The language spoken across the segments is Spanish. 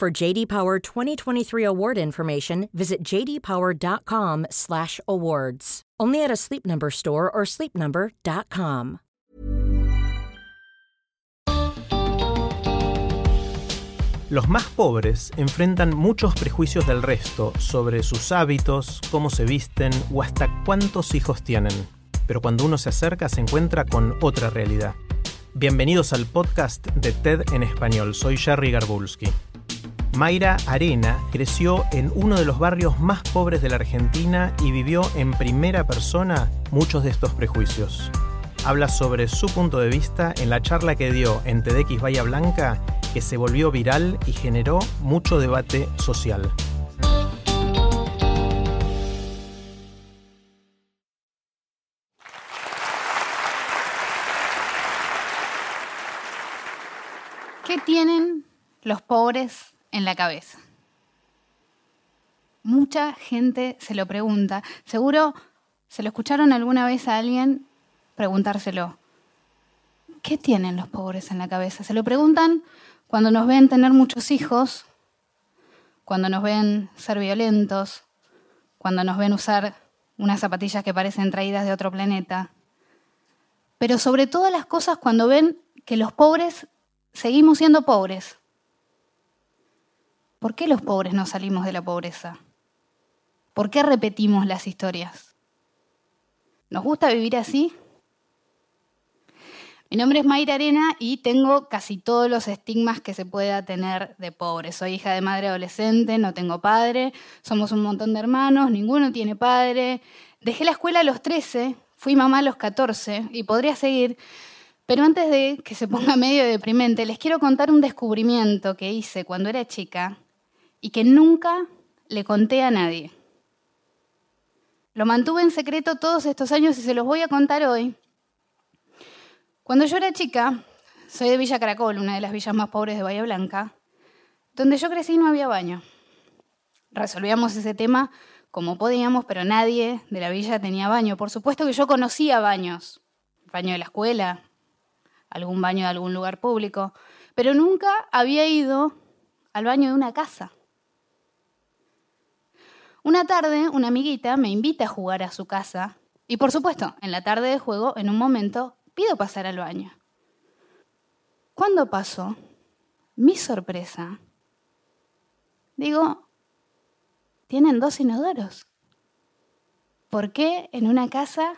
For JD Power 2023 award information, visit jdpower.com/awards. Only at a Sleep Number store or sleepnumber.com. Los más pobres enfrentan muchos prejuicios del resto sobre sus hábitos, cómo se visten o hasta cuántos hijos tienen. Pero cuando uno se acerca se encuentra con otra realidad. Bienvenidos al podcast de TED en español. Soy Jerry Garbulski. Mayra Arena creció en uno de los barrios más pobres de la Argentina y vivió en primera persona muchos de estos prejuicios. Habla sobre su punto de vista en la charla que dio en TEDx Bahía Blanca que se volvió viral y generó mucho debate social. ¿Qué tienen los pobres en la cabeza? Mucha gente se lo pregunta. Seguro se lo escucharon alguna vez a alguien preguntárselo. ¿Qué tienen los pobres en la cabeza? Se lo preguntan cuando nos ven tener muchos hijos, cuando nos ven ser violentos, cuando nos ven usar unas zapatillas que parecen traídas de otro planeta, pero sobre todas las cosas cuando ven que los pobres seguimos siendo pobres. ¿Por qué los pobres no salimos de la pobreza? ¿Por qué repetimos las historias? ¿Nos gusta vivir así? Mi nombre es Mayra Arena y tengo casi todos los estigmas que se pueda tener de pobre. Soy hija de madre adolescente, no tengo padre, somos un montón de hermanos, ninguno tiene padre. Dejé la escuela a los 13, fui mamá a los 14 y podría seguir. Pero antes de que se ponga medio deprimente, les quiero contar un descubrimiento que hice cuando era chica y que nunca le conté a nadie. Lo mantuve en secreto todos estos años y se los voy a contar hoy cuando yo era chica, soy de Villa Caracol, una de las villas más pobres de Bahía Blanca, donde yo crecí no había baño. Resolvíamos ese tema como podíamos, pero nadie de la villa tenía baño. Por supuesto que yo conocía baños, baño de la escuela, algún baño de algún lugar público, pero nunca había ido al baño de una casa. Una tarde, una amiguita me invita a jugar a su casa y por supuesto, en la tarde de juego, en un momento, pido pasar al baño. Cuando pasó, mi sorpresa, digo, tienen dos inodoros. ¿Por qué en una casa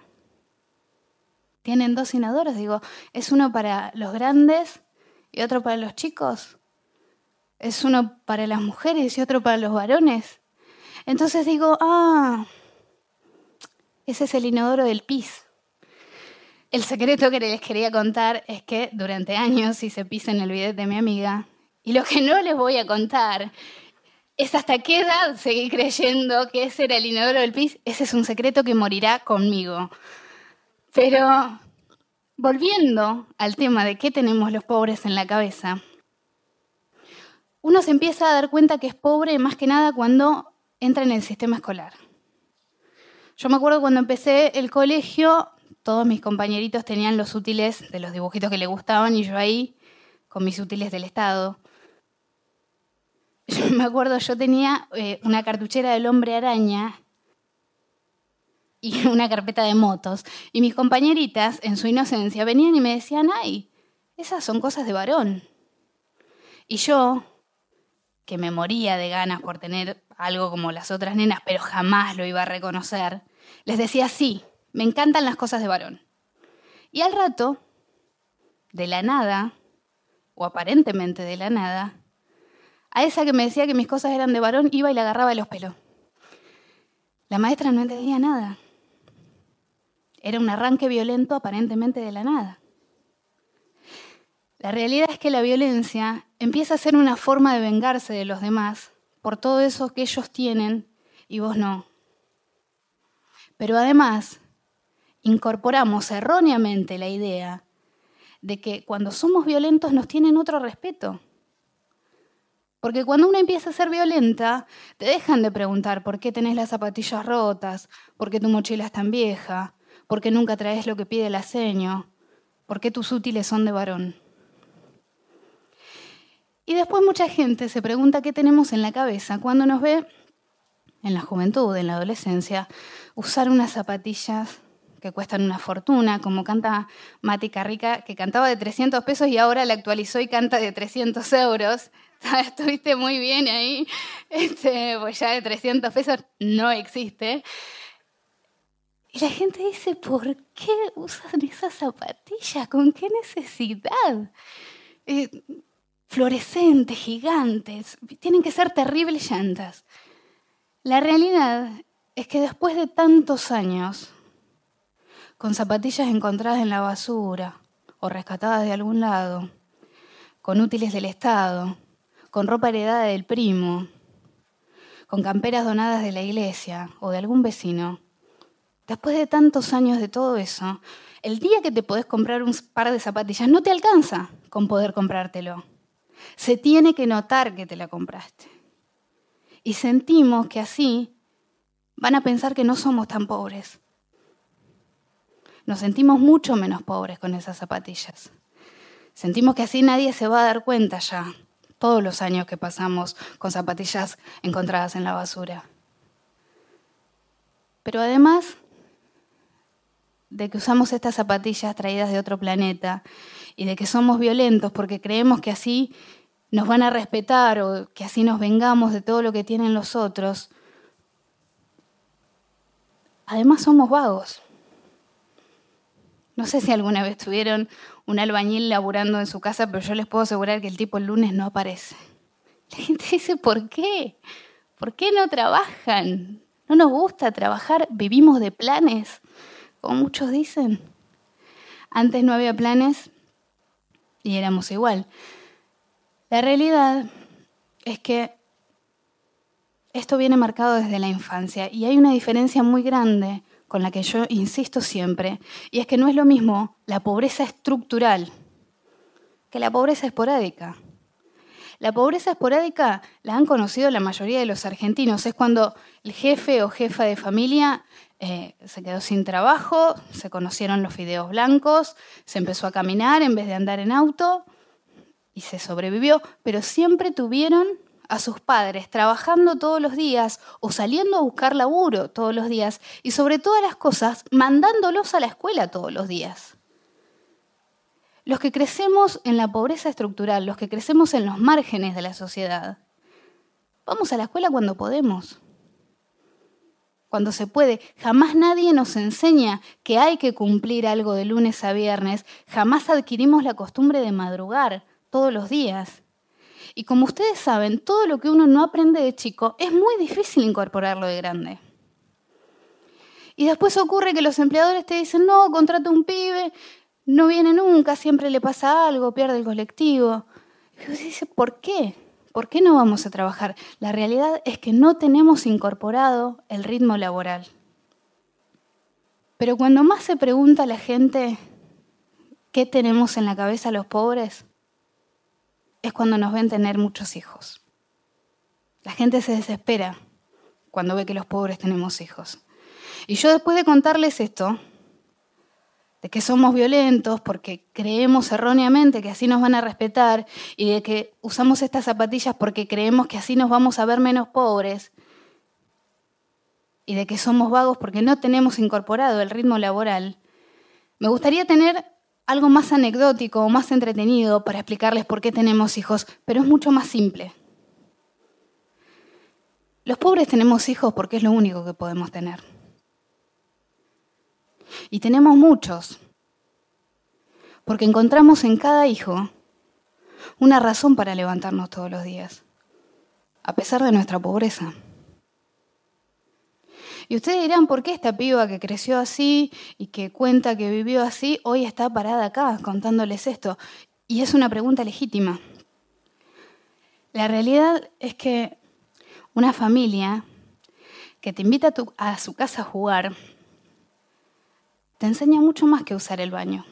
tienen dos inodoros? Digo, ¿es uno para los grandes y otro para los chicos? ¿Es uno para las mujeres y otro para los varones? Entonces digo, ah, ese es el inodoro del pis. El secreto que les quería contar es que durante años hice pis en el bidet de mi amiga. Y lo que no les voy a contar es hasta qué edad seguí creyendo que ese era el inodoro del pis. Ese es un secreto que morirá conmigo. Pero volviendo al tema de qué tenemos los pobres en la cabeza, uno se empieza a dar cuenta que es pobre más que nada cuando entra en el sistema escolar. Yo me acuerdo cuando empecé el colegio, todos mis compañeritos tenían los útiles de los dibujitos que les gustaban y yo ahí con mis útiles del Estado. Yo me acuerdo, yo tenía eh, una cartuchera del hombre araña y una carpeta de motos. Y mis compañeritas, en su inocencia, venían y me decían, ay, esas son cosas de varón. Y yo, que me moría de ganas por tener algo como las otras nenas, pero jamás lo iba a reconocer, les decía, sí, me encantan las cosas de varón. Y al rato, de la nada, o aparentemente de la nada, a esa que me decía que mis cosas eran de varón iba y le agarraba de los pelos. La maestra no entendía nada. Era un arranque violento aparentemente de la nada. La realidad es que la violencia empieza a ser una forma de vengarse de los demás por todo eso que ellos tienen y vos no. Pero además, incorporamos erróneamente la idea de que cuando somos violentos nos tienen otro respeto. Porque cuando uno empieza a ser violenta, te dejan de preguntar por qué tenés las zapatillas rotas, por qué tu mochila es tan vieja, por qué nunca traes lo que pide el aceño, por qué tus útiles son de varón. Y después mucha gente se pregunta qué tenemos en la cabeza cuando nos ve en la juventud, en la adolescencia, usar unas zapatillas que cuestan una fortuna, como canta Mati Carrica, que cantaba de 300 pesos y ahora la actualizó y canta de 300 euros. Estuviste muy bien ahí, este, pues ya de 300 pesos no existe. Y la gente dice, ¿por qué usan esas zapatillas? ¿Con qué necesidad? Eh, fluorescentes, gigantes, tienen que ser terribles llantas. La realidad es que después de tantos años, con zapatillas encontradas en la basura o rescatadas de algún lado, con útiles del Estado, con ropa heredada del primo, con camperas donadas de la iglesia o de algún vecino, después de tantos años de todo eso, el día que te podés comprar un par de zapatillas no te alcanza con poder comprártelo. Se tiene que notar que te la compraste. Y sentimos que así van a pensar que no somos tan pobres. Nos sentimos mucho menos pobres con esas zapatillas. Sentimos que así nadie se va a dar cuenta ya, todos los años que pasamos con zapatillas encontradas en la basura. Pero además de que usamos estas zapatillas traídas de otro planeta y de que somos violentos porque creemos que así nos van a respetar o que así nos vengamos de todo lo que tienen los otros, además somos vagos. No sé si alguna vez tuvieron un albañil laburando en su casa, pero yo les puedo asegurar que el tipo el lunes no aparece. La gente dice, ¿por qué? ¿Por qué no trabajan? No nos gusta trabajar, vivimos de planes, como muchos dicen. Antes no había planes y éramos igual. La realidad es que esto viene marcado desde la infancia y hay una diferencia muy grande con la que yo insisto siempre, y es que no es lo mismo la pobreza estructural que la pobreza esporádica. La pobreza esporádica la han conocido la mayoría de los argentinos. Es cuando el jefe o jefa de familia eh, se quedó sin trabajo, se conocieron los fideos blancos, se empezó a caminar en vez de andar en auto y se sobrevivió, pero siempre tuvieron a sus padres trabajando todos los días o saliendo a buscar laburo todos los días y sobre todas las cosas mandándolos a la escuela todos los días. Los que crecemos en la pobreza estructural, los que crecemos en los márgenes de la sociedad, vamos a la escuela cuando podemos cuando se puede. Jamás nadie nos enseña que hay que cumplir algo de lunes a viernes. Jamás adquirimos la costumbre de madrugar todos los días. Y como ustedes saben, todo lo que uno no aprende de chico es muy difícil incorporarlo de grande. Y después ocurre que los empleadores te dicen, no, contrata un pibe, no viene nunca, siempre le pasa algo, pierde el colectivo. Y usted dice, ¿por qué? ¿Por qué no vamos a trabajar? La realidad es que no tenemos incorporado el ritmo laboral. Pero cuando más se pregunta la gente qué tenemos en la cabeza los pobres, es cuando nos ven tener muchos hijos. La gente se desespera cuando ve que los pobres tenemos hijos. Y yo después de contarles esto, de que somos violentos porque creemos erróneamente que así nos van a respetar y de que usamos estas zapatillas porque creemos que así nos vamos a ver menos pobres y de que somos vagos porque no tenemos incorporado el ritmo laboral, me gustaría tener algo más anecdótico o más entretenido para explicarles por qué tenemos hijos, pero es mucho más simple. Los pobres tenemos hijos porque es lo único que podemos tener. Y tenemos muchos, porque encontramos en cada hijo una razón para levantarnos todos los días, a pesar de nuestra pobreza. Y ustedes dirán, ¿por qué esta piba que creció así y que cuenta que vivió así, hoy está parada acá contándoles esto? Y es una pregunta legítima. La realidad es que una familia que te invita a, su casa a jugar te enseña mucho más que usar el baño.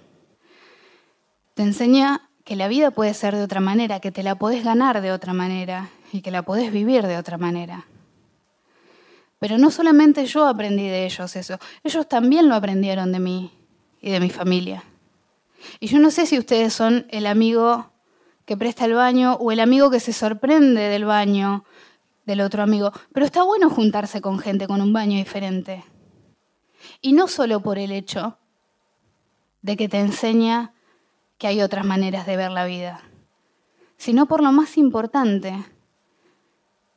Te enseña que la vida puede ser de otra manera, que te la podés ganar de otra manera y que la podés vivir de otra manera. Pero no solamente yo aprendí de ellos eso, ellos también lo aprendieron de mí y de mi familia. Y yo no sé si ustedes son el amigo que presta el baño o el amigo que se sorprende del baño del otro amigo, pero está bueno juntarse con gente con un baño diferente. Y no solo por el hecho de que te enseña que hay otras maneras de ver la vida, sino por lo más importante,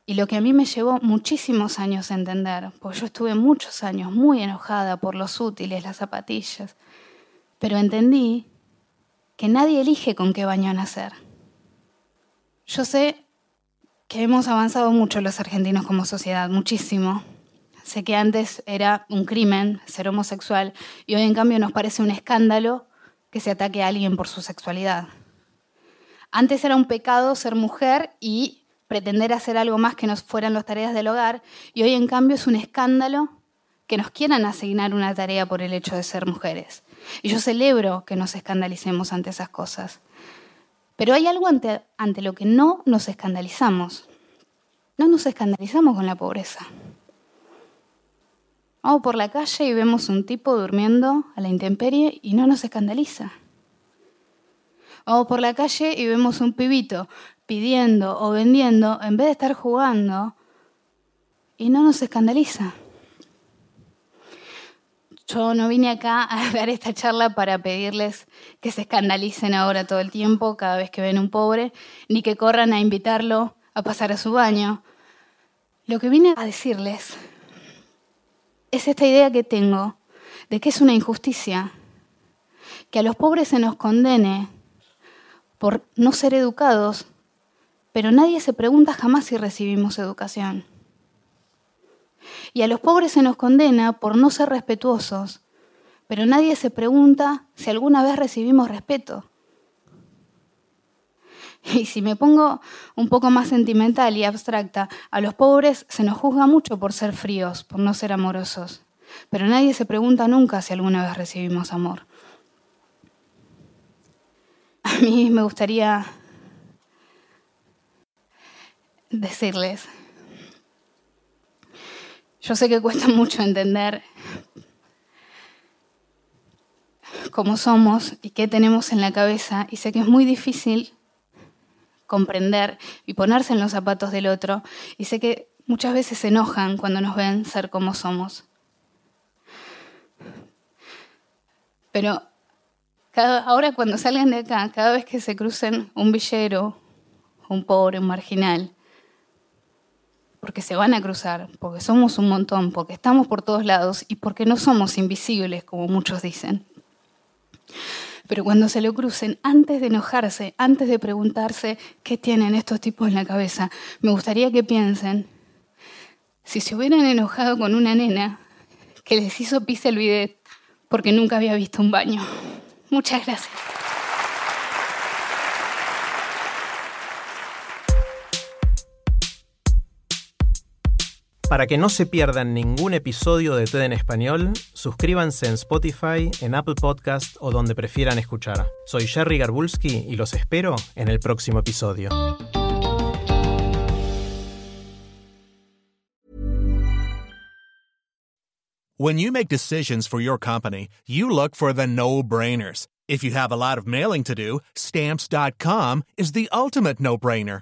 y lo que a mí me llevó muchísimos años a entender, porque yo estuve muchos años muy enojada por los útiles, las zapatillas, pero entendí que nadie elige con qué baño nacer. Yo sé que hemos avanzado mucho los argentinos como sociedad, muchísimo. Sé que antes era un crimen ser homosexual y hoy en cambio nos parece un escándalo que se ataque a alguien por su sexualidad. Antes era un pecado ser mujer y pretender hacer algo más que nos fueran las tareas del hogar, y hoy en cambio es un escándalo que nos quieran asignar una tarea por el hecho de ser mujeres. Y yo celebro que nos escandalicemos ante esas cosas. Pero hay algo ante, ante lo que no nos escandalizamos. No nos escandalizamos con la pobreza. Vamos por la calle y vemos un tipo durmiendo a la intemperie y no nos escandaliza. Vamos por la calle y vemos un pibito pidiendo o vendiendo en vez de estar jugando y no nos escandaliza. Yo no vine acá a dar esta charla para pedirles que se escandalicen ahora todo el tiempo cada vez que ven un pobre, ni que corran a invitarlo a pasar a su baño. Lo que vine a decirles es esta idea que tengo de que es una injusticia que a los pobres se nos condene por no ser educados, pero nadie se pregunta jamás si recibimos educación. Y a los pobres se nos condena por no ser respetuosos, pero nadie se pregunta si alguna vez recibimos respeto. Y si me pongo un poco más sentimental y abstracta, a los pobres se nos juzga mucho por ser fríos, por no ser amorosos. Pero nadie se pregunta nunca si alguna vez recibimos amor. A mí me gustaría decirles, yo sé que cuesta mucho entender cómo somos y qué tenemos en la cabeza y sé que es muy difícil comprender y ponerse en los zapatos del otro. Y sé que muchas veces se enojan cuando nos ven ser como somos. Pero ahora cuando salgan de acá, cada vez que se crucen un villero, un pobre, un marginal, porque se van a cruzar, porque somos un montón, porque estamos por todos lados y porque no somos invisibles, como muchos dicen. Pero cuando se lo crucen, antes de enojarse, antes de preguntarse qué tienen estos tipos en la cabeza, me gustaría que piensen, si se hubieran enojado con una nena que les hizo pis el bidet porque nunca había visto un baño. Muchas gracias. Para que no se pierdan ningún episodio de TED en español, suscríbanse en Spotify, en Apple Podcast o donde prefieran escuchar. Soy Jerry Garbulski y los espero en el próximo episodio. When you make decisions for your company, you look for the no-brainers. If you have a lot of mailing to do, stamps.com is the ultimate no-brainer.